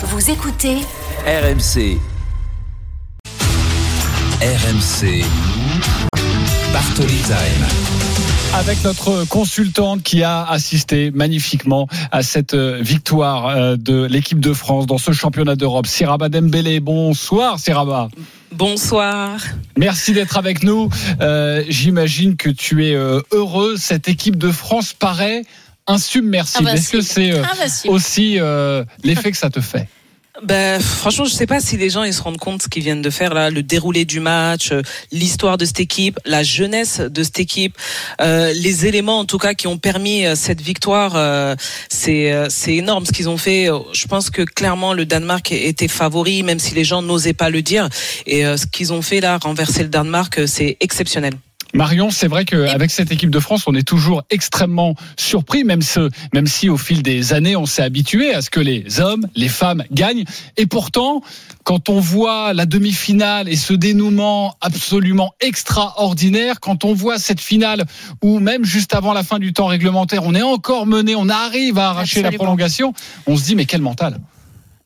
Vous écoutez RMC. RMC. Bartoli Time. avec notre consultante qui a assisté magnifiquement à cette euh, victoire euh, de l'équipe de France dans ce championnat d'Europe. Siraba Dembélé, bonsoir Siraba. Bonsoir. Merci d'être avec nous. Euh, J'imagine que tu es heureux. Cette équipe de France paraît insubmersible. Est-ce que c'est euh, aussi euh, l'effet que ça te fait Ben, franchement, je sais pas si les gens ils se rendent compte ce qu'ils viennent de faire là, le déroulé du match, euh, l'histoire de cette équipe, la jeunesse de cette équipe, euh, les éléments en tout cas qui ont permis cette victoire. euh, c'est euh, c'est énorme ce qu'ils ont fait. Je pense que clairement le Danemark était favori, même si les gens n'osaient pas le dire. Et euh, ce qu'ils ont fait là, renverser le Danemark, c'est exceptionnel. Marion, c'est vrai qu'avec cette équipe de France, on est toujours extrêmement surpris, même, ce, même si au fil des années, on s'est habitué à ce que les hommes, les femmes gagnent. Et pourtant, quand on voit la demi-finale et ce dénouement absolument extraordinaire, quand on voit cette finale où même juste avant la fin du temps réglementaire, on est encore mené, on arrive à arracher la prolongation, on se dit mais quel mental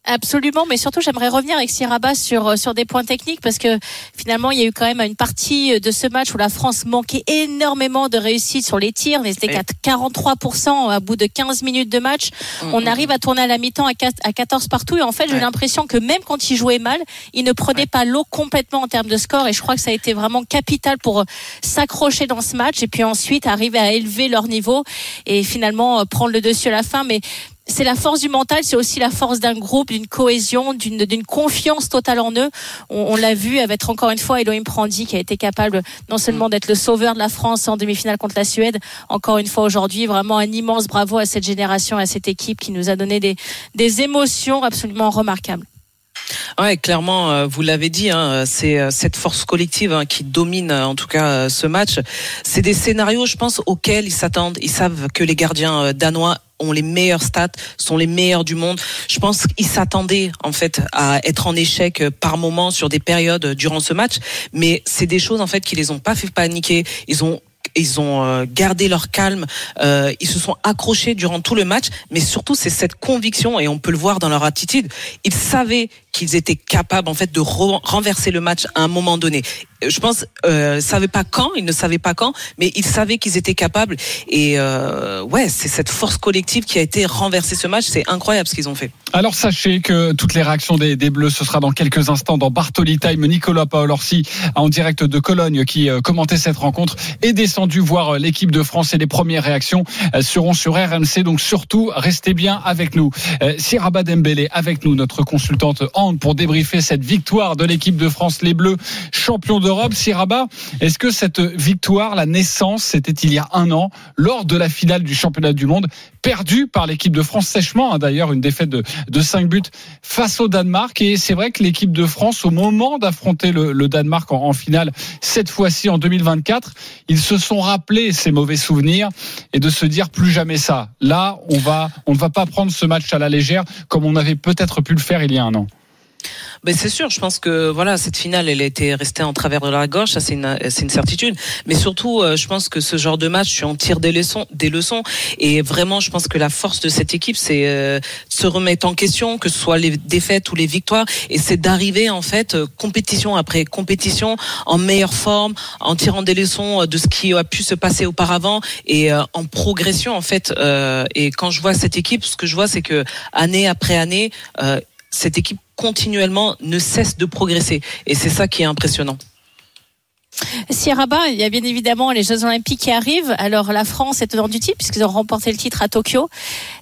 Absolument, mais surtout j'aimerais revenir avec Siraba sur euh, sur des points techniques parce que finalement il y a eu quand même une partie de ce match où la France manquait énormément de réussite sur les tirs, on était qu'à 43% à bout de 15 minutes de match. On arrive à tourner à la mi-temps à 4 à 14 partout. Et en fait j'ai eu Ouais. l'impression que même quand ils jouaient mal, ils ne prenaient pas l'eau complètement en termes de score. Et je crois que ça a été vraiment capital pour euh, s'accrocher dans ce match et puis ensuite arriver à élever leur niveau et finalement euh, prendre le dessus à la fin. Mais c'est la force du mental, c'est aussi la force d'un groupe, d'une cohésion, d'une confiance totale en eux. On, on l'a vu avec encore une fois Elohim Prandi qui a été capable non seulement d'être le sauveur de la France en demi-finale contre la Suède, encore une fois aujourd'hui, vraiment un immense bravo à cette génération, à cette équipe qui nous a donné des, des émotions absolument remarquables. Ouais, clairement, euh, vous l'avez dit, hein, c'est euh, cette force collective hein, qui domine euh, en tout cas ce match. C'est des scénarios, je pense, auxquels ils s'attendent. Ils savent que les gardiens danois ont les meilleurs stats, sont les meilleurs du monde. Je pense qu'ils s'attendaient en fait à être en échec par moment sur des périodes durant ce match, mais c'est des choses en fait qui les ont pas fait paniquer. Ils ont ils ont gardé leur calme, ils se sont accrochés durant tout le match, mais surtout c'est cette conviction et on peut le voir dans leur attitude. Ils savaient qu'ils étaient capables en fait de re- renverser le match à un moment donné. Je pense, euh, savaient pas quand, ils ne savaient pas quand, mais ils savaient qu'ils étaient capables. Et euh, ouais, c'est cette force collective qui a été renversée ce match. C'est incroyable ce qu'ils ont fait. Alors sachez que toutes les réactions des, Bleus, ce sera dans quelques instants dans Bartoli Time. Nicolas Paolorsi en direct de Cologne qui euh, commentait cette rencontre est descendu voir euh, l'équipe de France et les premières réactions euh, seront sur RMC. Donc surtout restez bien avec nous. Siraba Dembélé avec nous, notre consultante Pour débriefer cette victoire de l'équipe de France, les Bleus champions d'Europe. Siraba, est-ce que cette victoire, la naissance, c'était il y a un an lors de la finale du championnat du monde perdue par l'équipe de France sèchement, hein, d'ailleurs une défaite de de 5 buts face au Danemark. Et c'est vrai que l'équipe de France, au moment d'affronter le, le Danemark en, en finale, cette fois-ci en 2024, ils se sont rappelés ces mauvais souvenirs et de se dire plus jamais ça. Là, on va, on ne va pas prendre ce match à la légère comme on avait peut-être pu le faire il y a un an. Mais c'est sûr, je pense que voilà cette finale, elle a été restée en travers de la gorge, ça c'est une, c'est une certitude. Mais surtout, euh, je pense que ce genre de match, tu en tires des leçons, des leçons. Et vraiment, je pense que la force de cette équipe, c'est euh, se remettre en question, que ce soit les défaites ou les victoires, et c'est d'arriver en fait euh, compétition après compétition en meilleure forme, en tirant des leçons euh, de ce qui a pu se passer auparavant et en progression en fait. Et quand je vois cette équipe, ce que je vois, c'est que année après année. cette équipe continuellement ne cesse de progresser. Et c'est ça qui est impressionnant. Sierra il y a bien évidemment les Jeux Olympiques qui arrivent. Alors la France est tenant du titre puisqu'ils ont remporté le titre à Tokyo.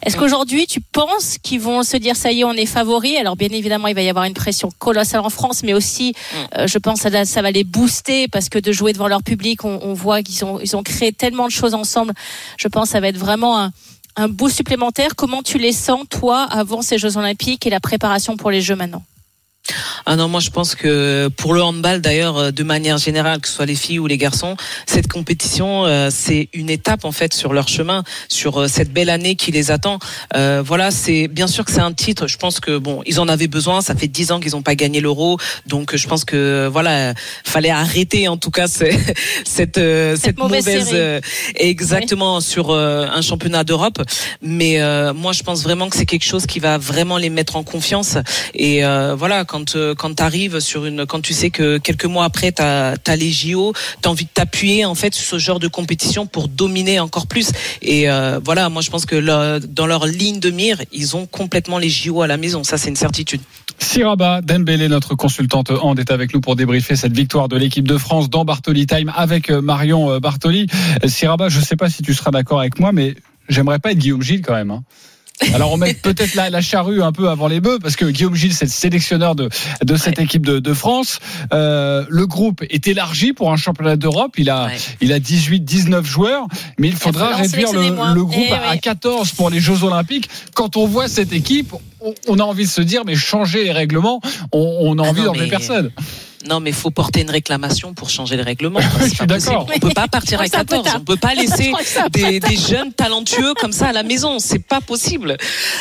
Est-ce qu'aujourd'hui tu penses qu'ils vont se dire ça y est, on est favori Alors bien évidemment, il va y avoir une pression colossale en France, mais aussi, euh, je pense, que ça, ça va les booster parce que de jouer devant leur public, on, on voit qu'ils ont, ils ont créé tellement de choses ensemble. Je pense que ça va être vraiment un, un boost supplémentaire. Comment tu les sens toi avant ces Jeux Olympiques et la préparation pour les Jeux maintenant? Ah non, moi je pense que pour le handball d'ailleurs, euh, de manière générale, que ce soit les filles ou les garçons, cette compétition euh, c'est une étape en fait sur leur chemin, sur euh, cette belle année qui les attend. Euh, voilà, c'est bien sûr que c'est un titre. Je pense que bon, ils en avaient besoin. Ça fait dix ans qu'ils n'ont pas gagné l'Euro, donc je pense que voilà, fallait arrêter en tout cas ce- cette euh, cette, mauvaise série. euh, exactement sur euh, un championnat d'Europe. Mais euh, moi, je pense vraiment que c'est quelque chose qui va vraiment les mettre en confiance. Et euh, voilà, quand euh, quand t'arrives sur une, quand tu sais que quelques mois après t'as as les JO, t'as envie de t'appuyer en fait sur ce genre de compétition pour dominer encore plus. Et euh, voilà, moi je pense que dans leur ligne de mire, ils ont complètement les JO à la maison. Ça, c'est une certitude. Siraba Dembélé, notre consultante Hand, est avec nous pour débriefer cette victoire de l'équipe de France dans Bartoli Time avec euh, Marion Bartoli. Siraba, je ne sais pas si tu seras d'accord avec moi, mais j'aimerais pas être Guillaume Gilles quand même. hein. Alors on met peut-être la, la charrue un peu avant les bœufs parce que Guillaume Gilles c'est le sélectionneur de, de cette équipe de, de France. Euh, le groupe est élargi pour un championnat d'Europe. Il a Ouais. il a 18 19 joueurs, mais il faudra réduire le, le groupe Eh à, oui. 14 pour les Jeux Olympiques. Quand on voit cette équipe, on, on a envie de se dire mais changer les règlements, on, on a Ah envie non, d'enlever mais- personne. Non, mais faut porter une réclamation pour changer le règlement. Je suis d'accord. On peut pas partir à crois que c'est un peu 14. tard. On peut pas laisser des, des jeunes talentueux comme ça à la maison. C'est pas possible.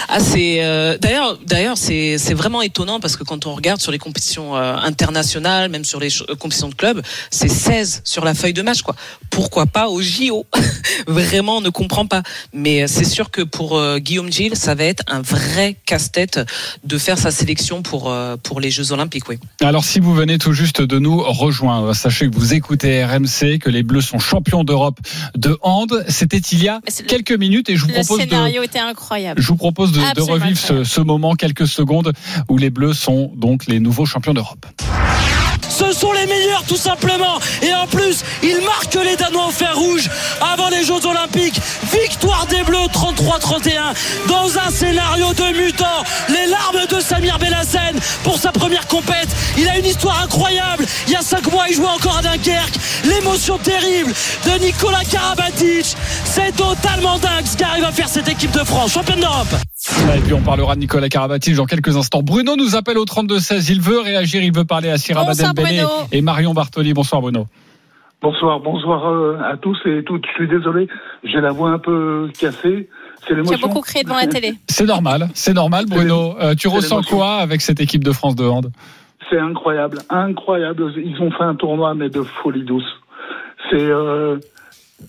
Ah, c'est euh, d'ailleurs, d'ailleurs, c'est c'est vraiment étonnant parce que quand on regarde sur les compétitions euh, internationales, même sur les euh, compétitions de club, c'est 16 sur la feuille de match, quoi. Pourquoi pas au JO Vraiment, on ne comprend pas. Mais euh, c'est sûr que pour euh, Guillaume Gilles, ça va être un vrai casse-tête de faire sa sélection pour euh, pour les Jeux Olympiques, oui. Alors si vous venez tout juste de nous rejoindre, sachez que vous écoutez RMC, que les Bleus sont champions d'Europe de hand. C'était il y a quelques minutes et je vous Le propose de scénario était incroyable. Je vous propose de, de Absolument revivre ce, ce moment, quelques secondes, où les Bleus sont donc les nouveaux champions d'Europe. Ce sont les meilleurs tout simplement. Et en plus, ils marquent les Danois au fer rouge avant les Jeux Olympiques. Victoire 33-31 dans un scénario de mutant. Les larmes de Samir Bellassen pour sa première compète. Il a une histoire incroyable. Il y a cinq mois, il jouait encore à Dunkerque. L'émotion terrible de Nicolas Karabatic. C'est totalement dingue ce qu'arrive à faire cette équipe de France, championne d'Europe. Et puis on parlera de Nicolas Karabatic dans quelques instants. Bruno nous appelle au 32-16. Il veut réagir, il veut parler à Dembélé Bruno. et Marion Bartoli. Bonsoir Bruno. Bonsoir, bonsoir euh, à tous et toutes. Je suis désolé, j'ai la voix un peu cassée. C'est Tu as beaucoup crié devant la télé. C'est normal, c'est normal Bruno. Euh, tu ressens l'émotion. quoi avec cette équipe de France de hand C'est incroyable, incroyable. Ils ont fait un tournoi mais de folie douce. C'est euh,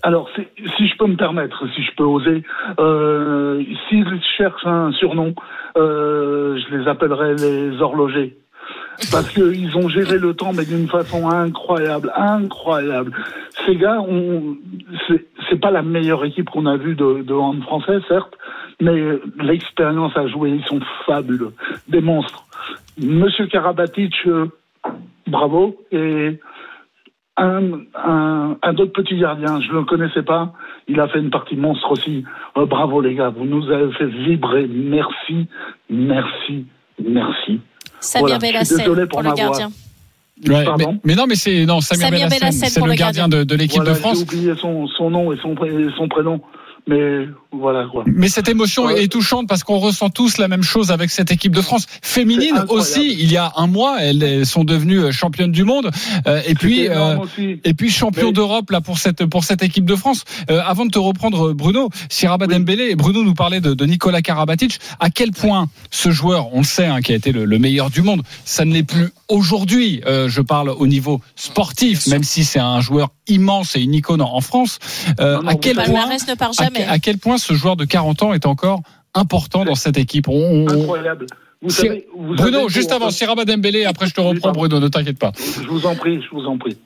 alors c'est- si je peux me permettre, si je peux oser, euh, s'ils cherchent un surnom, euh, je les appellerai les horlogers. Parce qu'ils ont géré le temps, mais d'une façon incroyable, incroyable. Ces gars, on, c'est, pas la meilleure équipe qu'on a vue de, de hand français, certes, mais l'expérience à jouer, ils sont fabuleux, des monstres. Monsieur Karabatic, euh, bravo, et un, un, un autre petit gardien, je ne le connaissais pas, il a fait une partie monstre aussi. Euh, bravo les gars, vous nous avez fait vibrer, merci, merci, merci. Samir Voilà, désolé pour pour le voix. Ouais, mais, non, mais c'est non Samir, Samir Bellassem, c'est le gardien de, de l'équipe Voilà, de France. J'ai oublié son, son nom et son, pré- et son prénom, mais voilà quoi. Mais cette émotion Ouais. est touchante parce qu'on ressent tous la même chose avec cette équipe de France féminine aussi. Il y a un mois, elles sont devenues euh, championnes du monde Euh, et puis. Euh. Et puis champion Mais- d'Europe là pour cette pour cette équipe de France. Euh, avant de te reprendre Bruno, Siraba Oui. Dembélé, Bruno nous parlait de, de Nicolas Karabatic. À quel point ce joueur, on le sait, hein, qui a été le, le meilleur du monde, ça ne l'est plus aujourd'hui. Euh, je parle au niveau sportif, même si c'est un joueur immense et une icône en France. Euh, Non, non, à quel point Palmarès ne part à, jamais. À quel point ce joueur de 40 ans est encore important dans cette équipe. On- on- Incroyable. Vous Si- savez, vous Bruno, savez, juste avant, Siraba Dembélé, après je te reprends. Bruno, ne t'inquiète pas. Je vous en prie, je vous en prie.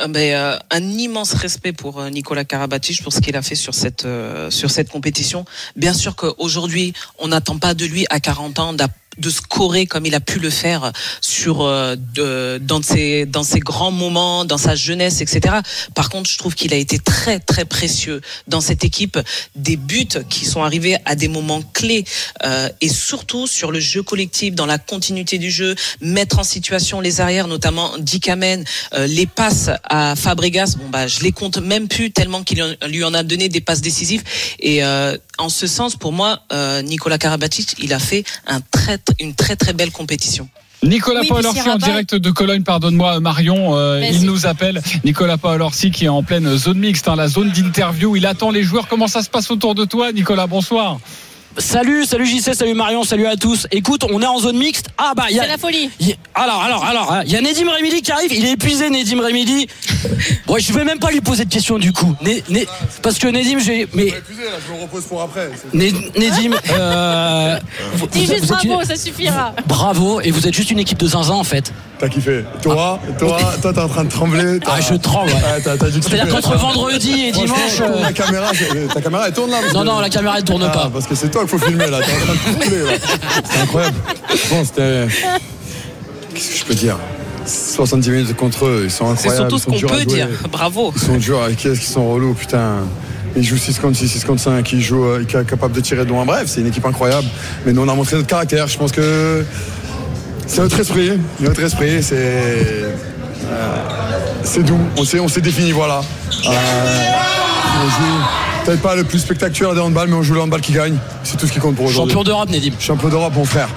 Euh, ben, euh, un immense respect pour euh, Nicolas Karabatic pour ce qu'il a fait sur cette euh, sur cette compétition. Bien sûr qu'aujourd'hui, on n'attend pas de lui à 40 ans d'a- de scorer comme il a pu le faire sur euh, de, dans ses dans ses grands moments, dans sa jeunesse, etc. Par contre, je trouve qu'il a été très très précieux dans cette équipe, des buts qui sont arrivés à des moments clés euh, et surtout sur le jeu collectif, dans la continuité du jeu, mettre en situation les arrières, notamment Dick Amen, euh, les passes à Fabregas, bon bah je les compte même plus tellement qu'il lui en a donné des passes décisives. Et euh, en ce sens, pour moi, euh, Nicolas Karabatic, il a fait un très, une très très belle compétition. Nicolas Oui, Paolorsi en direct de Cologne, pardonne-moi Marion, euh, il nous appelle. Nicolas Paolorsi qui est en pleine zone mixte, hein, la zone d'interview. Il attend les joueurs. Comment ça se passe autour de toi, Nicolas? Bonsoir. Salut, salut JC, salut Marion, salut à tous. Écoute, on est en zone mixte. Ah bah, il y a. C'est la folie. y Alors, alors, alors, hein, il y a Nedim Remili qui arrive. Il est épuisé, Nedim Remili. Bon, je vais même pas lui poser de questions du coup. Né- Né- parce que Nedim, j'ai. Mais épuisé là, je me repose pour après. Né- Nedim. Euh, vous- Dis vous- juste vous bravo, une- ça suffira. Bravo, et vous êtes juste une équipe de zinzin en fait. T'as kiffé. Toi, toi, toi, t'es en train de trembler. Ah, je tremble, ouais. Ouais, t'as, t'as dû kiffer. C'est-à-dire qu'entre vendredi et dimanche. tourne euh, La caméra, ta caméra elle tourne là Non, non, la caméra elle tourne Ah, pas. Parce que c'est toi qu'il faut filmer là. T'es en train de trembler là. C'était incroyable. Bon, c'était. Qu'est-ce que je peux dire? 70 minutes contre eux, ils sont C'est incroyables. surtout ils ce qu'on à peut dire. Bravo. Ils sont durs, avec qu'est-ce qu'ils sont relous, putain. Ils jouent 6 contre 6, 6 contre 5, ils jouent, euh, ils sont capables de tirer de loin. Bref, c'est une équipe incroyable. Mais nous, on a montré notre caractère. Je pense que c'est notre esprit. Notre esprit, c'est. euh, c'est doux. On s'est, défini, voilà. Euh, peut-être pas le plus spectaculaire des handball, mais on joue le handball qui gagne. C'est tout ce qui compte pour aujourd'hui. Champion d'Europe, Nedim. Champion d'Europe, mon frère.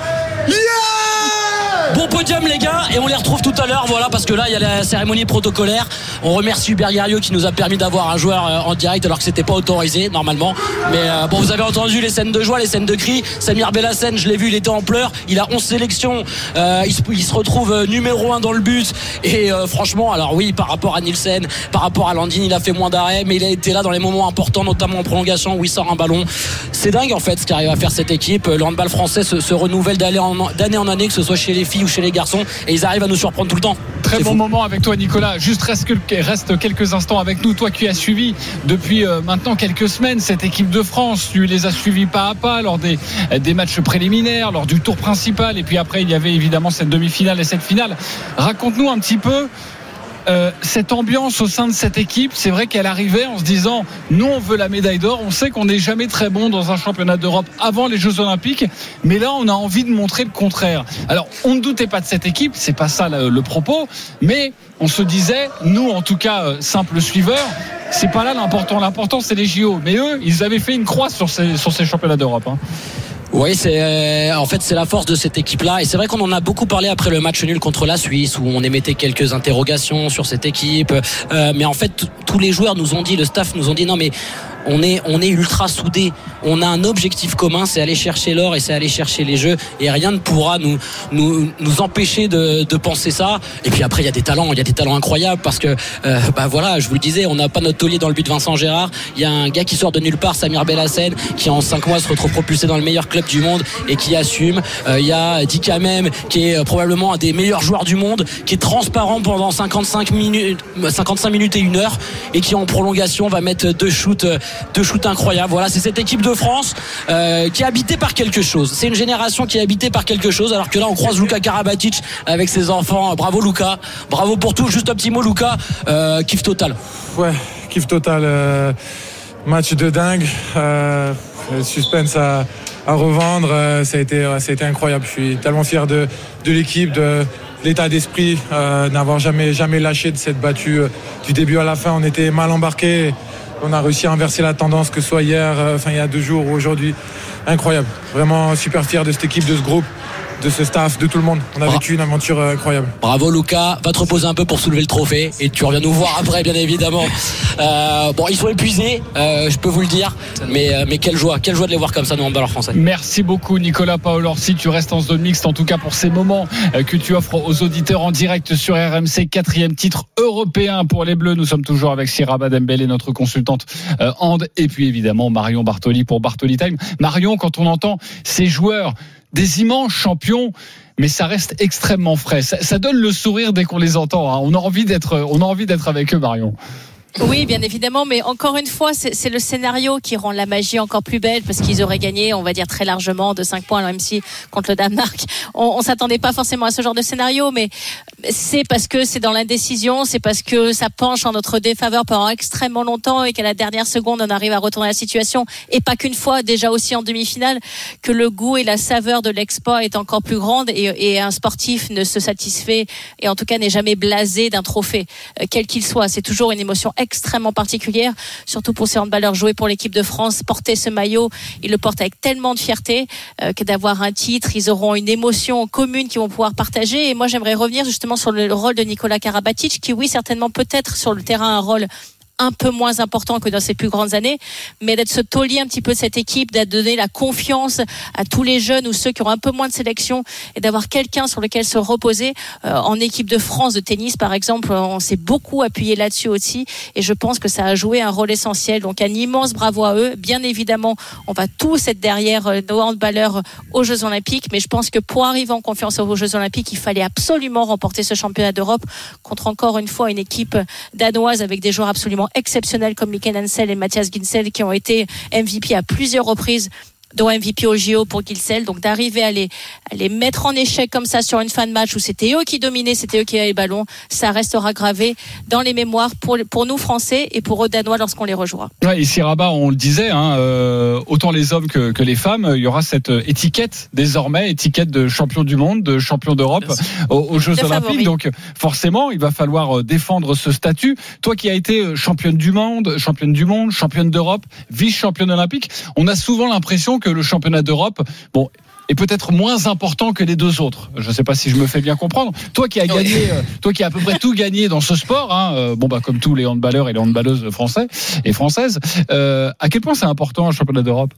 Bon podium les gars et on les retrouve tout à l'heure voilà parce que là il y a la cérémonie protocolaire. On remercie Hubert qui nous a permis d'avoir un joueur euh, en direct alors que c'était pas autorisé normalement. Mais euh, bon vous avez entendu les scènes de joie les scènes de cris Samir Bellassène je l'ai vu il était en pleurs. Il a 11 sélections. Euh, il, se, retrouve numéro 1 dans le but. Et franchement alors oui par rapport à Nielsen par rapport à Landine il a fait moins d'arrêts mais il a été là dans les moments importants notamment en prolongation où il sort un ballon. C'est dingue en fait ce qu'arrive à faire cette équipe. Le handball français se, renouvelle d'année en, d'année en année que ce soit chez les filles ou chez les garçons et ils arrivent à nous surprendre tout le temps Très bon fou. moment avec toi, Nicolas. Juste reste, que- reste quelques instants avec nous. Toi qui as suivi depuis euh, maintenant quelques semaines cette équipe de France, tu les as suivis pas à pas lors des, des matchs préliminaires, lors du tour principal, et puis après il y avait évidemment cette demi-finale et cette finale. Raconte-nous un petit peu. Euh, cette ambiance au sein de cette équipe, c'est vrai qu'elle arrivait en se disant nous on veut la médaille d'or, on sait qu'on n'est jamais très bon dans un championnat d'Europe avant les Jeux Olympiques, mais là on a envie de montrer le contraire. Alors on ne doutait pas de cette équipe, c'est pas ça le, propos, mais on se disait nous en tout cas euh, simples suiveurs, c'est pas là l'important, l'important c'est les JO, mais eux ils avaient fait une croix sur ces, sur ces championnats d'Europe. hein. Oui, c'est euh, en fait c'est la force de cette équipe-là. Et c'est vrai qu'on en a beaucoup parlé après le match nul contre la Suisse où on émettait quelques interrogations sur cette équipe, Euh, mais en fait tous les joueurs nous ont dit, le staff nous ont dit non mais on est on est ultra soudés, on a un objectif commun, c'est aller chercher l'or et c'est aller chercher les jeux et rien ne pourra nous nous nous empêcher de, de penser ça. Et puis après il y a des talents, il y a des talents incroyables parce que euh, bah voilà, je vous le disais, on n'a pas notre taulier dans le but de Vincent Gérard, il y a un gars qui sort de nulle part, Samir Bellassène, qui en 5 mois se retrouve propulsé dans le meilleur club du monde et qui assume. Euh, Il y a Dika Même qui est euh, probablement un des meilleurs joueurs du monde, qui est transparent pendant 55 minutes, 55 minutes et une heure et qui en prolongation va mettre deux shoots, deux shoots incroyables. Voilà, c'est cette équipe de France euh, qui est habitée par quelque chose. C'est une génération qui est habitée par quelque chose. Alors que là, on croise Luka Karabatic avec ses enfants. Bravo Luka, bravo pour tout. Juste un petit mot, Luka, euh, kiff total. Ouais, kiff total. euh, match de dingue. euh, suspense à, revendre. ça, a été, incroyable. Je suis tellement fier de, de l'équipe, de l'état d'esprit, euh, n'avoir jamais, jamais lâché de cette battue. du début à la fin, on était mal embarqués. On a réussi à inverser la tendance, que ce soit hier, euh, enfin il y a deux jours ou aujourd'hui. Incroyable. Vraiment super fier de cette équipe, de ce groupe, de ce staff, de tout le monde. On a Bra- vécu une aventure euh, incroyable. Bravo Luca, va te reposer un peu pour soulever le trophée et tu reviens nous voir après bien évidemment. Euh, bon ils sont épuisés, euh, je peux vous le dire, mais, euh, mais quelle joie, quelle joie de les voir comme ça nous handballeurs français. Merci beaucoup Nicolas Paolorsi, tu restes en zone mixte en tout cas pour ces moments euh, que tu offres aux auditeurs en direct sur RMC, quatrième titre européen pour les Bleus. Nous sommes toujours avec Siraba Dembélé, notre consultante euh, hand, et puis évidemment Marion Bartoli pour Bartoli Time. Marion, quand on entend ces joueurs, des immenses champions, mais ça reste extrêmement frais. Ça, ça donne le sourire dès qu'on les entend. hein. On a envie d'être, on a envie d'être avec eux, Marion. Oui, bien évidemment, mais encore une fois, c'est le scénario qui rend la magie encore plus belle parce qu'ils auraient gagné, on va dire très largement, de 5 points, même si contre le Danemark, on, on s'attendait pas forcément à ce genre de scénario, mais c'est parce que c'est dans l'indécision, c'est parce que ça penche en notre défaveur pendant extrêmement longtemps et qu'à la dernière seconde, on arrive à retourner la situation et pas qu'une fois, déjà aussi en demi-finale, que le goût et la saveur de l'exploit est encore plus grande et, et un sportif ne se satisfait et en tout cas n'est jamais blasé d'un trophée, euh, quel qu'il soit. C'est toujours une émotion extrêmement particulière, surtout pour ces handballeurs jouer pour l'équipe de France, porter ce maillot, ils le portent avec tellement de fierté euh, que d'avoir un titre, ils auront une émotion commune qu'ils vont pouvoir partager. Et moi, j'aimerais revenir justement sur le rôle de Nicolas Karabatic, qui oui, certainement peut-être sur le terrain un rôle un peu moins important que dans ses plus grandes années, mais d'être ce taulier un petit peu de cette équipe, d'être donné la confiance à tous les jeunes ou ceux qui ont un peu moins de sélection et d'avoir quelqu'un sur lequel se reposer. Euh, en équipe de France de tennis, par exemple, on s'est beaucoup appuyé là-dessus aussi et je pense que ça a joué un rôle essentiel. Donc un immense bravo à eux. Bien évidemment, on va tous être derrière euh, nos handballeurs aux Jeux Olympiques, mais je pense que pour arriver en confiance aux Jeux Olympiques, il fallait absolument remporter ce championnat d'Europe contre encore une fois une équipe danoise avec des joueurs absolument exceptionnels comme Mikel Hansel et Mathias Ginsel qui ont été MVP à plusieurs reprises dont MVP au JO pour Ginsel. Donc d'arriver à les, à les mettre en échec comme ça sur une fin de match où c'était eux qui dominaient, c'était eux qui avaient les ballons, ça restera gravé dans les mémoires pour, pour nous Français et pour eux Danois lorsqu'on les rejouera. Ouais, ici Rabat, on le disait, hein, euh, autant les hommes que, que, les femmes, il y aura cette étiquette désormais, étiquette de champion du monde, de champion d'Europe aux, aux, Jeux Olympiques. Favori. Donc forcément, il va falloir défendre ce statut. Toi qui as été championne du monde, championne du monde, championne d'Europe, vice-championne olympique, on a souvent l'impression que le championnat d'Europe, bon, est peut-être moins important que les deux autres. Je ne sais pas si je me fais bien comprendre. Toi qui as gagné, euh, toi qui as à peu près tout gagné dans ce sport, hein, euh, bon bah comme tous les handballeurs et les handballeuses français et françaises, euh, à quel point c'est important un championnat d'Europe?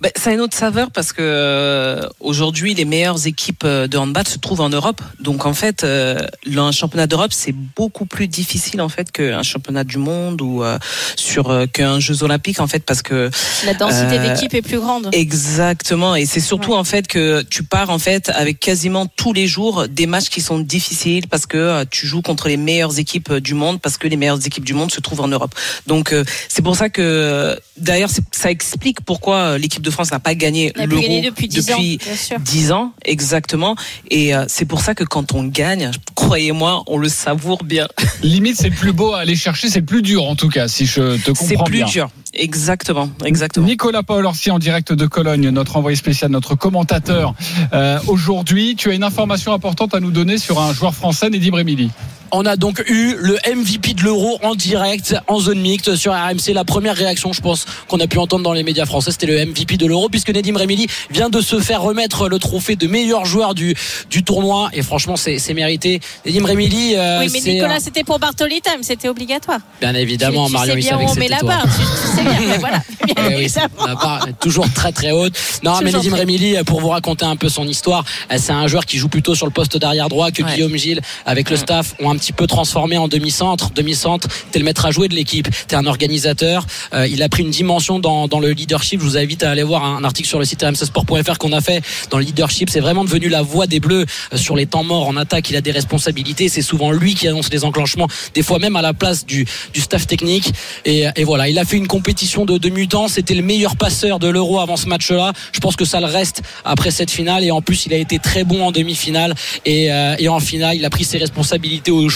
Ben, ça a une autre saveur parce que euh, aujourd'hui les meilleures équipes de handball se trouvent en Europe. Donc en fait, euh, un championnat d'Europe c'est beaucoup plus difficile en fait qu'un championnat du monde ou euh, sur qu'un Jeux Olympiques en fait parce que la densité d'équipe est plus grande. Exactement et c'est surtout ouais. en fait que tu pars en fait avec quasiment tous les jours des matchs qui sont difficiles parce que tu joues contre les meilleures équipes du monde parce que les meilleures équipes du monde se trouvent en Europe. Donc c'est pour ça que d'ailleurs ça explique pourquoi l'équipe de France n'a pas gagné l'euro depuis 10 depuis ans, 10 ans exactement. Et euh, c'est pour ça que quand on gagne croyez-moi on le savoure bien. Limite c'est le plus beau à aller chercher c'est le plus dur en tout cas si je te comprends c'est plus bien. dur. Exactement exactement. Nicolas Paul Orsi en direct de Cologne notre envoyé spécial notre commentateur euh, aujourd'hui. Tu as une information importante à nous donner sur un joueur français Nedim Remili on a donc eu le MVP de l'Euro en direct en zone mixte sur RMC. La première réaction, je pense, qu'on a pu entendre dans les médias français, c'était le MVP de l'Euro, puisque Nedim Remili vient de se faire remettre le trophée de meilleur joueur du, du tournoi. Et franchement, c'est mérité. Nedim Remili. Euh, oui, mais Nicolas, c'était pour Bartoli Time, c'était obligatoire. Bien évidemment, tu, tu Marion, sais bien où on met la barre. Tu, tu sais bien, mais voilà. Bien Eh oui, la barre est toujours très très haute. Non, mais Nedim Remili, pour vous raconter un peu son histoire, c'est un joueur qui joue plutôt sur le poste d'arrière droit que ouais. Guillaume Gilles, avec le staff, ont un petit peu transformé en demi-centre. Demi-centre, t'es le maître à jouer de l'équipe. T'es un organisateur. Euh, il a pris une dimension dans, le leadership. Je vous invite à aller voir un, article sur le site rmcsport.fr qu'on a fait dans le leadership. C'est vraiment devenu la voix des Bleus euh, sur les temps morts en attaque. Il a des responsabilités. C'est souvent lui qui annonce les enclenchements, des fois même à la place du, staff technique. Et, voilà, il a fait une compétition de, de mutants. C'était le meilleur passeur de l'Euro avant ce match-là. Je pense que ça le reste après cette finale. Et en plus, il a été très bon en demi-finale et, euh, en finale, il a pris ses responsabilités au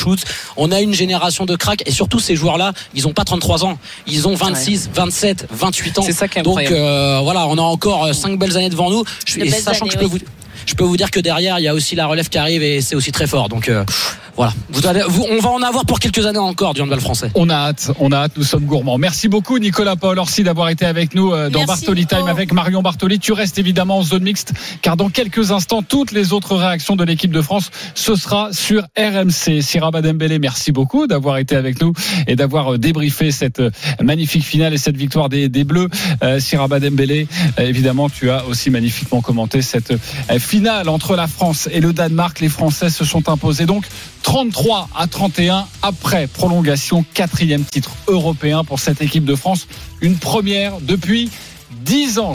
On a une génération de cracks et surtout ces joueurs-là, ils n'ont pas 33 ans, ils ont 26, ouais. 27, 28 ans. C'est ça qui est Donc euh, voilà, on a encore 5 belles années devant nous. Je, et sachant années, que je peux oui. vous je peux vous dire que derrière il y a aussi la relève qui arrive et c'est aussi très fort. Donc euh, voilà, vous allez, vous, on va en avoir pour quelques années encore du handball français. On a hâte, on a hâte, nous sommes gourmands. Merci beaucoup Nicolas Paul Orsi d'avoir été avec nous euh, dans Merci, Bartoli Nico. Time avec Marion Bartoli. Tu restes évidemment en zone mixte car dans quelques instants toutes les autres réactions de l'équipe de France ce sera sur RMC. Siraba Dembélé, merci beaucoup d'avoir été avec nous et d'avoir euh, débriefé cette euh, magnifique finale et cette victoire des, des Bleus. Euh, Siraba Dembélé, évidemment tu as aussi magnifiquement commenté cette finale entre la France et le Danemark. Les Français se sont imposés donc 33 à 31 après prolongation, quatrième titre européen pour cette équipe de France. Une première depuis 10 ans.